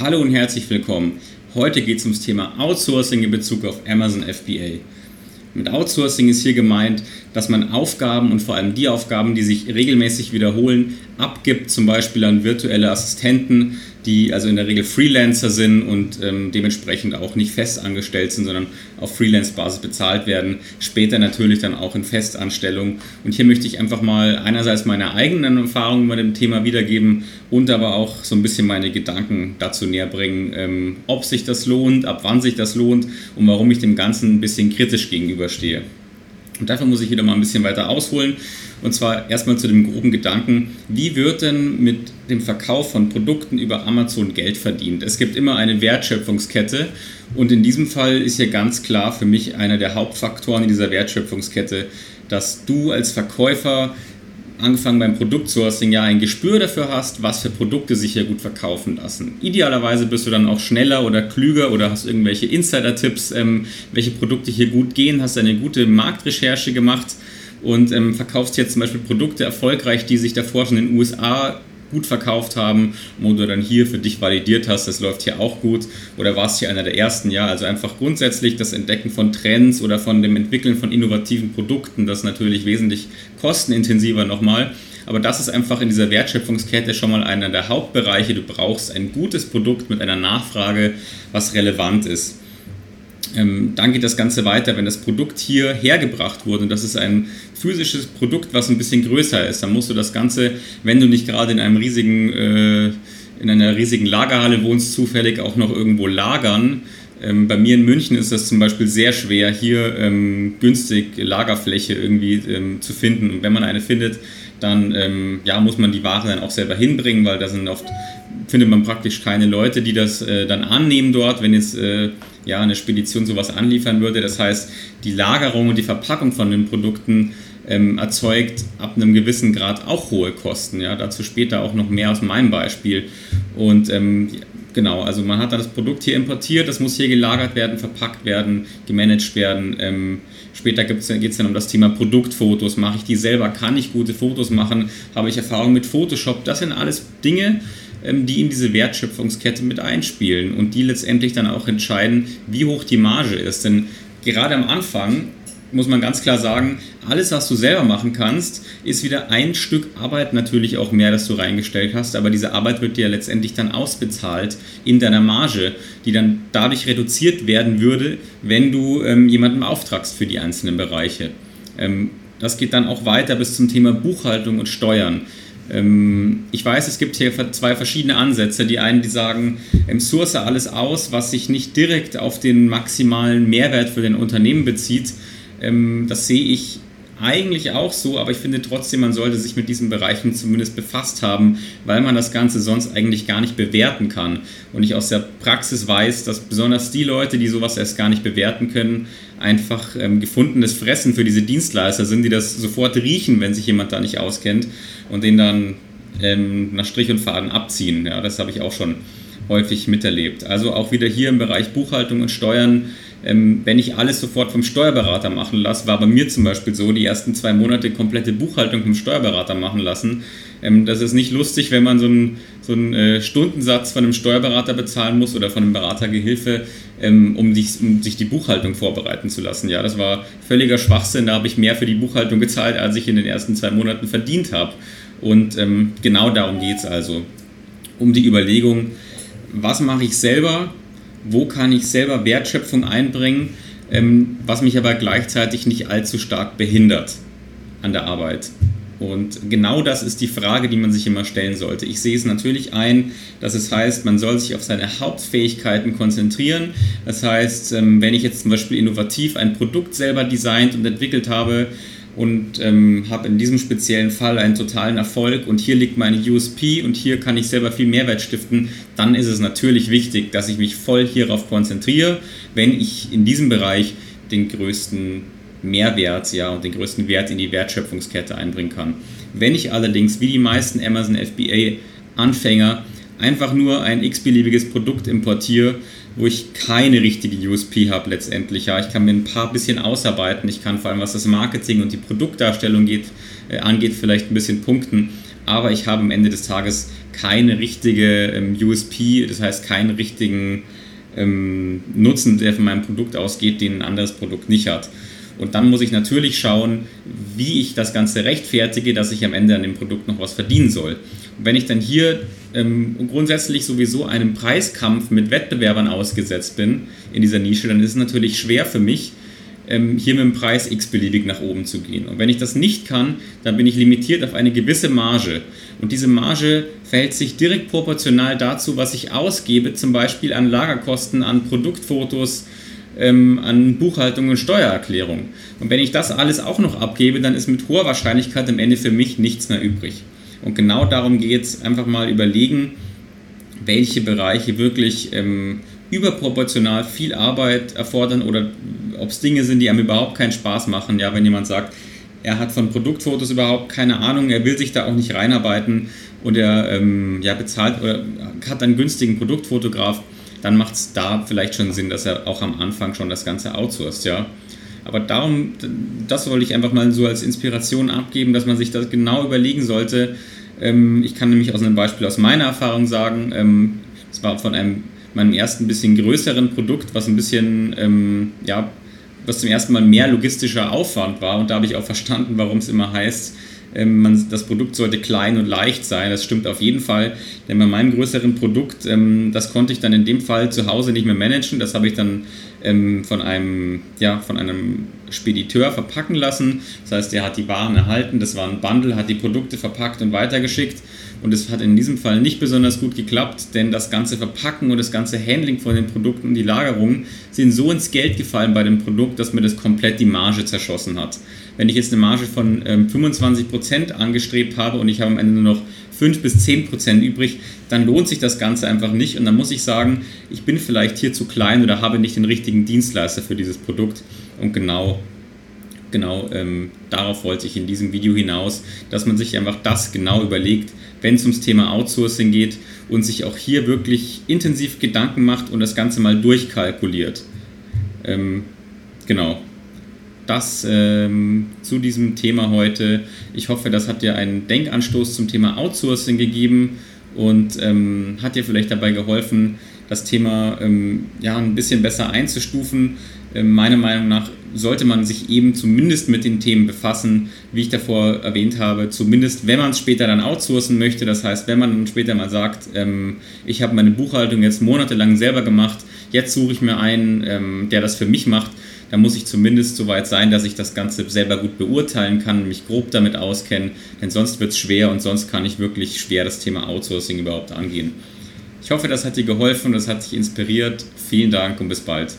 Hallo und herzlich willkommen. Heute geht es ums Thema Outsourcing in Bezug auf Amazon FBA. Mit Outsourcing ist hier gemeint, dass man Aufgaben und vor allem die Aufgaben, die sich regelmäßig wiederholen, abgibt, zum Beispiel an virtuelle Assistenten, die also in der Regel Freelancer sind und ähm, dementsprechend auch nicht fest angestellt sind, sondern auf Freelance-Basis bezahlt werden. Später natürlich dann auch in Festanstellung. Und hier möchte ich einfach mal einerseits meine eigenen Erfahrungen mit dem Thema wiedergeben und aber auch so ein bisschen meine Gedanken dazu näher bringen, ähm, ob sich das lohnt, ab wann sich das lohnt und warum ich dem Ganzen ein bisschen kritisch gegenüberstehe. Und dafür muss ich wieder mal ein bisschen weiter ausholen. Und zwar erstmal zu dem groben Gedanken, wie wird denn mit dem Verkauf von Produkten über Amazon Geld verdient? Es gibt immer eine Wertschöpfungskette und in diesem Fall ist hier ganz klar für mich einer der Hauptfaktoren in dieser Wertschöpfungskette, dass du als Verkäufer angefangen beim Produktsourcing ja ein Gespür dafür hast, was für Produkte sich hier gut verkaufen lassen. Idealerweise bist du dann auch schneller oder klüger oder hast irgendwelche Insider-Tipps, ähm, welche Produkte hier gut gehen, hast eine gute Marktrecherche gemacht und ähm, verkaufst jetzt zum Beispiel Produkte erfolgreich, die sich davor schon in den USA gut verkauft haben, wo du dann hier für dich validiert hast, das läuft hier auch gut oder warst hier einer der ersten, ja, also einfach grundsätzlich das Entdecken von Trends oder von dem Entwickeln von innovativen Produkten, das natürlich wesentlich kostenintensiver nochmal, aber das ist einfach in dieser Wertschöpfungskette schon mal einer der Hauptbereiche, du brauchst ein gutes Produkt mit einer Nachfrage, was relevant ist. Ähm, dann geht das Ganze weiter, wenn das Produkt hier hergebracht wurde und das ist ein physisches Produkt, was ein bisschen größer ist, dann musst du das Ganze, wenn du nicht gerade in einem riesigen, äh, in einer riesigen Lagerhalle wohnst, zufällig auch noch irgendwo lagern. Ähm, bei mir in München ist das zum Beispiel sehr schwer, hier ähm, günstig Lagerfläche irgendwie ähm, zu finden. Und wenn man eine findet, dann ähm, ja, muss man die Ware dann auch selber hinbringen, weil da sind oft findet man praktisch keine Leute, die das äh, dann annehmen dort, wenn jetzt äh, ja, eine Spedition sowas anliefern würde. Das heißt, die Lagerung und die Verpackung von den Produkten ähm, erzeugt ab einem gewissen Grad auch hohe Kosten. Ja? Dazu später auch noch mehr aus meinem Beispiel. Und ähm, genau, also man hat dann das Produkt hier importiert, das muss hier gelagert werden, verpackt werden, gemanagt werden. Ähm, später geht es dann um das Thema Produktfotos. Mache ich die selber? Kann ich gute Fotos machen? Habe ich Erfahrung mit Photoshop? Das sind alles Dinge, die in diese Wertschöpfungskette mit einspielen und die letztendlich dann auch entscheiden, wie hoch die Marge ist. Denn gerade am Anfang muss man ganz klar sagen, alles, was du selber machen kannst, ist wieder ein Stück Arbeit natürlich auch mehr, das du reingestellt hast, aber diese Arbeit wird dir letztendlich dann ausbezahlt in deiner Marge, die dann dadurch reduziert werden würde, wenn du ähm, jemanden auftragst für die einzelnen Bereiche. Ähm, das geht dann auch weiter bis zum Thema Buchhaltung und Steuern. Ähm, ich weiß, es gibt hier zwei verschiedene Ansätze. Die einen, die sagen, ähm, source alles aus, was sich nicht direkt auf den maximalen Mehrwert für den Unternehmen bezieht. Ähm, das sehe ich eigentlich auch so, aber ich finde trotzdem, man sollte sich mit diesen Bereichen zumindest befasst haben, weil man das Ganze sonst eigentlich gar nicht bewerten kann. Und ich aus der Praxis weiß, dass besonders die Leute, die sowas erst gar nicht bewerten können, einfach ähm, gefundenes Fressen für diese Dienstleister sind, die das sofort riechen, wenn sich jemand da nicht auskennt und den dann ähm, nach Strich und Faden abziehen. Ja, das habe ich auch schon häufig miterlebt. Also auch wieder hier im Bereich Buchhaltung und Steuern ähm, wenn ich alles sofort vom Steuerberater machen lasse, war bei mir zum Beispiel so, die ersten zwei Monate komplette Buchhaltung vom Steuerberater machen lassen. Ähm, das ist nicht lustig, wenn man so einen, so einen äh, Stundensatz von einem Steuerberater bezahlen muss oder von einem Beratergehilfe, ähm, um, dich, um sich die Buchhaltung vorbereiten zu lassen. Ja, das war völliger Schwachsinn. Da habe ich mehr für die Buchhaltung gezahlt, als ich in den ersten zwei Monaten verdient habe. Und ähm, genau darum geht es also. Um die Überlegung, was mache ich selber wo kann ich selber Wertschöpfung einbringen, ähm, was mich aber gleichzeitig nicht allzu stark behindert an der Arbeit. Und genau das ist die Frage, die man sich immer stellen sollte. Ich sehe es natürlich ein, dass es heißt, man soll sich auf seine Hauptfähigkeiten konzentrieren. Das heißt, ähm, wenn ich jetzt zum Beispiel innovativ ein Produkt selber designt und entwickelt habe, und ähm, habe in diesem speziellen Fall einen totalen Erfolg und hier liegt meine USP und hier kann ich selber viel Mehrwert stiften, dann ist es natürlich wichtig, dass ich mich voll hierauf konzentriere, wenn ich in diesem Bereich den größten Mehrwert ja, und den größten Wert in die Wertschöpfungskette einbringen kann. Wenn ich allerdings wie die meisten Amazon FBA Anfänger einfach nur ein x-beliebiges Produkt importiere, wo ich keine richtige USP habe letztendlich. Ja, ich kann mir ein paar bisschen ausarbeiten. Ich kann vor allem, was das Marketing und die Produktdarstellung geht, äh, angeht, vielleicht ein bisschen punkten. Aber ich habe am Ende des Tages keine richtige ähm, USP, das heißt keinen richtigen ähm, Nutzen, der von meinem Produkt ausgeht, den ein anderes Produkt nicht hat. Und dann muss ich natürlich schauen, wie ich das Ganze rechtfertige, dass ich am Ende an dem Produkt noch was verdienen soll. Und wenn ich dann hier ähm, grundsätzlich sowieso einem Preiskampf mit Wettbewerbern ausgesetzt bin in dieser Nische, dann ist es natürlich schwer für mich, ähm, hier mit dem Preis x-beliebig nach oben zu gehen. Und wenn ich das nicht kann, dann bin ich limitiert auf eine gewisse Marge. Und diese Marge verhält sich direkt proportional dazu, was ich ausgebe, zum Beispiel an Lagerkosten, an Produktfotos, ähm, an Buchhaltung und Steuererklärung. Und wenn ich das alles auch noch abgebe, dann ist mit hoher Wahrscheinlichkeit am Ende für mich nichts mehr übrig. Und genau darum geht es, einfach mal überlegen, welche Bereiche wirklich ähm, überproportional viel Arbeit erfordern oder ob es Dinge sind, die einem überhaupt keinen Spaß machen. Ja, wenn jemand sagt, er hat von Produktfotos überhaupt keine Ahnung, er will sich da auch nicht reinarbeiten und er ähm, ja, bezahlt oder hat einen günstigen Produktfotograf, dann macht es da vielleicht schon Sinn, dass er auch am Anfang schon das Ganze outsourced, ja. Aber darum, das wollte ich einfach mal so als Inspiration abgeben, dass man sich das genau überlegen sollte. Ähm, ich kann nämlich aus einem Beispiel aus meiner Erfahrung sagen, ähm, es war von einem meinem ersten bisschen größeren Produkt, was ein bisschen, ähm, ja, was zum ersten Mal mehr logistischer Aufwand war. Und da habe ich auch verstanden, warum es immer heißt, ähm, man, das Produkt sollte klein und leicht sein. Das stimmt auf jeden Fall. Denn bei meinem größeren Produkt, ähm, das konnte ich dann in dem Fall zu Hause nicht mehr managen. Das habe ich dann ähm, von, einem, ja, von einem Spediteur verpacken lassen. Das heißt, er hat die Waren erhalten. Das war ein Bundle, hat die Produkte verpackt und weitergeschickt. Und es hat in diesem Fall nicht besonders gut geklappt, denn das ganze Verpacken und das ganze Handling von den Produkten und die Lagerung sind so ins Geld gefallen bei dem Produkt, dass mir das komplett die Marge zerschossen hat. Wenn ich jetzt eine Marge von ähm, 25% angestrebt habe und ich habe am Ende nur noch 5 bis 10% übrig, dann lohnt sich das Ganze einfach nicht. Und dann muss ich sagen, ich bin vielleicht hier zu klein oder habe nicht den richtigen Dienstleister für dieses Produkt. Und genau genau ähm, darauf wollte ich in diesem Video hinaus, dass man sich einfach das genau überlegt, wenn es ums Thema Outsourcing geht und sich auch hier wirklich intensiv Gedanken macht und das Ganze mal durchkalkuliert. Ähm, genau. Das ähm, zu diesem Thema heute. Ich hoffe, das hat dir einen Denkanstoß zum Thema Outsourcing gegeben und ähm, hat dir vielleicht dabei geholfen, das Thema ähm, ja, ein bisschen besser einzustufen. Ähm, meiner Meinung nach sollte man sich eben zumindest mit den Themen befassen, wie ich davor erwähnt habe, zumindest wenn man es später dann outsourcen möchte. Das heißt, wenn man später mal sagt, ähm, ich habe meine Buchhaltung jetzt monatelang selber gemacht, jetzt suche ich mir einen, ähm, der das für mich macht, dann muss ich zumindest so weit sein, dass ich das Ganze selber gut beurteilen kann, mich grob damit auskennen, denn sonst wird es schwer und sonst kann ich wirklich schwer das Thema Outsourcing überhaupt angehen. Ich hoffe, das hat dir geholfen, das hat dich inspiriert. Vielen Dank und bis bald.